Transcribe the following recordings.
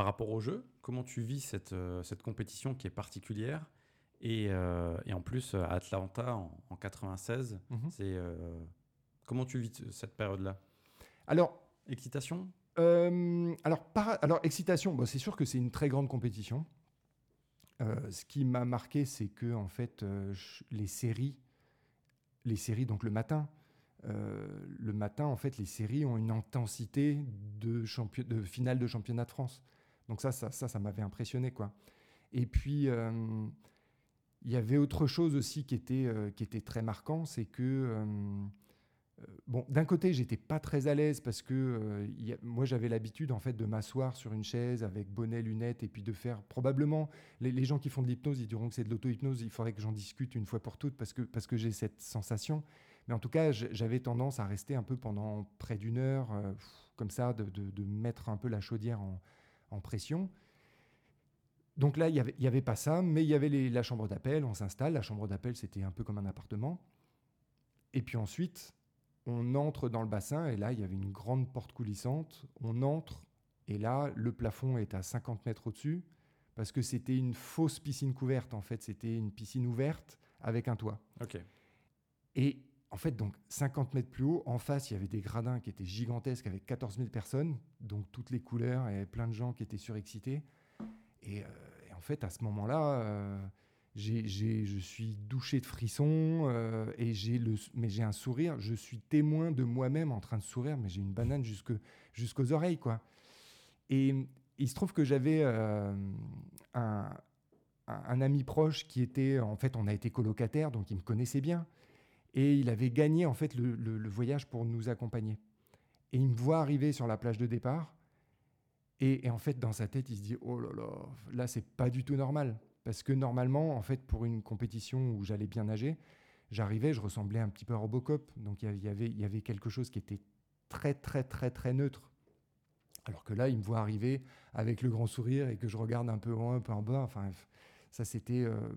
par rapport au jeu, comment tu vis cette, cette compétition qui est particulière et, et, en plus, à Atlanta en, en 96, mhm. c'est comment tu vis cette période-là? Alors, excitation? alors, alors, excitation, bon, c'est sûr que c'est une très grande compétition. Euh, ce qui m'a marqué, c'est que en fait, euh, les séries, les séries donc le matin, euh, le matin en fait, les séries ont une intensité de, de finale de championnat de France. Donc ça, ça, ça, ça m'avait impressionné quoi. Et puis il y avait autre chose aussi qui était qui était très marquant, c'est que euh, bon, d'un côté, j'étais pas très à l'aise parce que euh, moi, j'avais l'habitude en fait de m'asseoir sur une chaise avec bonnet, lunettes et puis de faire probablement. Les, gens qui font de l'hypnose, ils diront que c'est de l'auto-hypnose. Il faudrait que j'en discute une fois pour toutes parce que parce que j'ai cette sensation. Mais en tout cas, j'avais tendance à rester un peu pendant près d'une heure, euh, comme ça, de, mettre un peu la chaudière en, pression. Donc là, il n'y avait pas ça, mais il y avait la chambre d'appel, on s'installe. La chambre d'appel, c'était un peu comme un appartement. Et puis ensuite, on entre dans le bassin et là, il y avait une grande porte coulissante. On entre et là, le plafond est à 50 mètres au-dessus parce que c'était une fausse piscine couverte. En fait, c'était une piscine ouverte avec un toit. Ok. Et en fait, donc 50 mètres plus haut, en face, il y avait des gradins qui étaient gigantesques avec 14 000 personnes, donc toutes les couleurs et plein de gens qui étaient surexcités. Et, euh, en fait, à ce moment-là, euh, je suis douché de frissons euh, et j'ai le, mais j'ai un sourire. Je suis témoin de moi-même en train de sourire, mais j'ai une banane jusque, jusqu'aux oreilles, quoi. Et il se trouve que j'avais un, un, ami proche qui était, en fait, on a été colocataire, donc il me connaissait bien, et il avait gagné en fait le, voyage pour nous accompagner. Et il me voit arriver sur la plage de départ, et, en fait, dans sa tête, il se dit, oh là là, là, c'est pas du tout normal parce que normalement, en fait, pour une compétition où j'allais bien nager, j'arrivais, je ressemblais un petit peu à Robocop. Donc il y avait, quelque chose qui était très, très, très, très neutre. Alors que là, il me voit arriver avec le grand sourire et que je regarde un peu en haut, un peu en bas. Enfin, ça, c'était euh,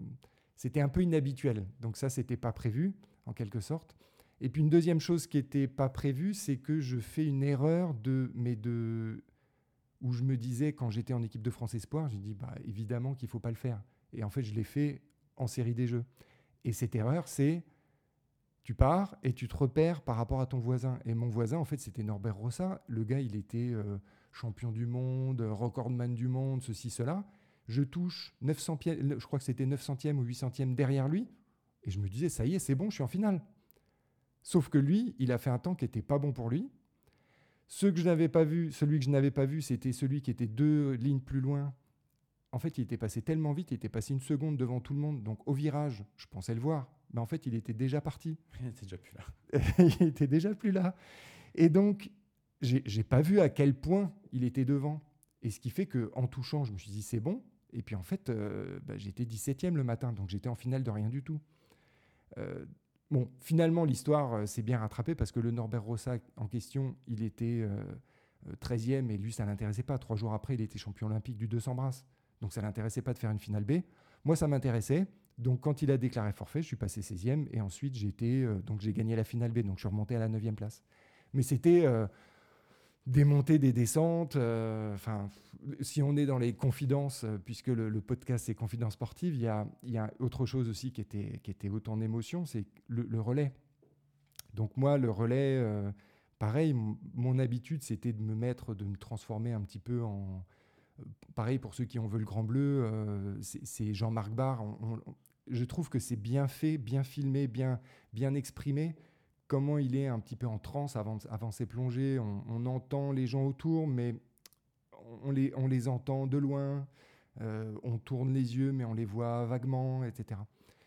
un peu inhabituel. Donc ça, c'était pas prévu, en quelque sorte. Et puis une deuxième chose qui n'était pas prévue, c'est que je fais une erreur de, mais de, où je me disais quand j'étais en équipe de France Espoir, j'ai dit bah évidemment qu'il faut pas le faire. Et en fait, je l'ai fait en série des jeux. Et cette erreur, c'est tu pars et tu te repères par rapport à ton voisin. Et mon voisin, en fait, c'était Norbert Rossa. Le gars, il était euh, champion du monde, recordman du monde, ceci, cela. Je touche 900 pieds, je crois que c'était 900e ou 800e derrière lui. Et je me disais, ça y est, c'est bon, je suis en finale. Sauf que lui, il a fait un temps qui n'était pas bon pour lui. Ce que je n'avais pas vu, celui que je n'avais pas vu, c'était celui qui était deux lignes plus loin, en fait, il était passé tellement vite, il était passé une seconde devant tout le monde. Donc au virage, je pensais le voir, mais en fait, il était déjà parti. Il était déjà plus là. il était déjà plus là. Et donc, j'ai pas vu à quel point il était devant. Et ce qui fait que en touchant, je me suis dit c'est bon. Et puis en fait, euh, bah, j'étais 17e le matin, donc j'étais en finale de rien du tout. Euh, bon, finalement, l'histoire euh, s'est bien rattrapée parce que le Norbert Rossa en question, il était 13e et lui, ça l'intéressait pas. Trois jours après, il était champion olympique du 200 brasses. Donc ça ne l'intéressait pas de faire une finale B. Moi, ça m'intéressait. Donc quand il a déclaré forfait, je suis passé 16e et ensuite j'ai euh, donc j'ai gagné la finale B. Donc je suis remonté à la 9e place. Mais c'était euh, des montées, des descentes. Euh, enfin, si on est dans les confidences, puisque le, podcast c'est confidences sportives, il y a, y a, autre chose aussi qui était, qui était c'est le, relais. Donc moi, le relais, pareil, mon habitude c'était de me mettre, de me transformer un petit peu en pareil pour ceux qui ont vu le Grand Bleu, euh, c'est Jean-Marc Barr. je trouve que c'est bien fait, bien filmé, bien exprimé. Comment il est un petit peu en transe avant, avant ses plongées. On, entend les gens autour, mais on les, entend de loin. Euh, on tourne les yeux, mais on les voit vaguement, etc.